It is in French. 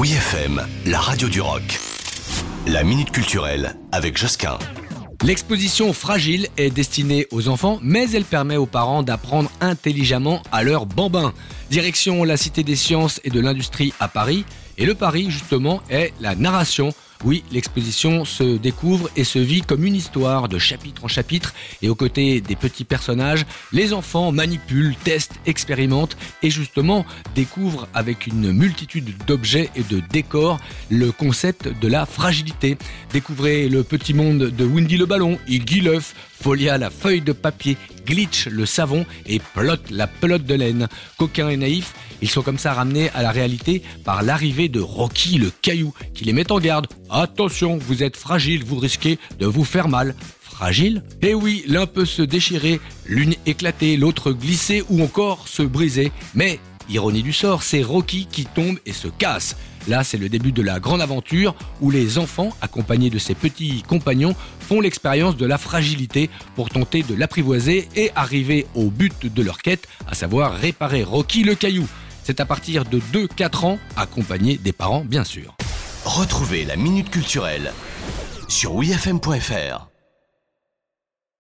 Oui FM, la radio du rock. La minute culturelle avec Josquin. L'exposition fragile est destinée aux enfants, mais elle permet aux parents d'apprendre intelligemment à leur bambin. Direction la Cité des Sciences et de l'Industrie à Paris. Et le pari, justement, est la narration oui, l'exposition se découvre et se vit comme une histoire de chapitre en chapitre et aux côtés des petits personnages, les enfants manipulent, testent, expérimentent et justement découvrent avec une multitude d'objets et de décors le concept de la fragilité. Découvrez le petit monde de Windy le ballon, Iggy l'œuf, Folia la feuille de papier, Glitch le savon et Plot la pelote de laine. Coquin et naïf, ils sont comme ça ramenés à la réalité par l'arrivée de Rocky le caillou qui les met en garde. Attention, vous êtes fragile, vous risquez de vous faire mal. Fragile? Eh oui, l'un peut se déchirer, l'une éclater, l'autre glisser ou encore se briser. Mais Ironie du sort, c'est Rocky qui tombe et se casse. Là, c'est le début de la grande aventure où les enfants, accompagnés de ses petits compagnons, font l'expérience de la fragilité pour tenter de l'apprivoiser et arriver au but de leur quête, à savoir réparer Rocky le caillou. C'est à partir de 2-4 ans, accompagnés des parents bien sûr. Retrouvez la Minute Culturelle sur wfm.fr.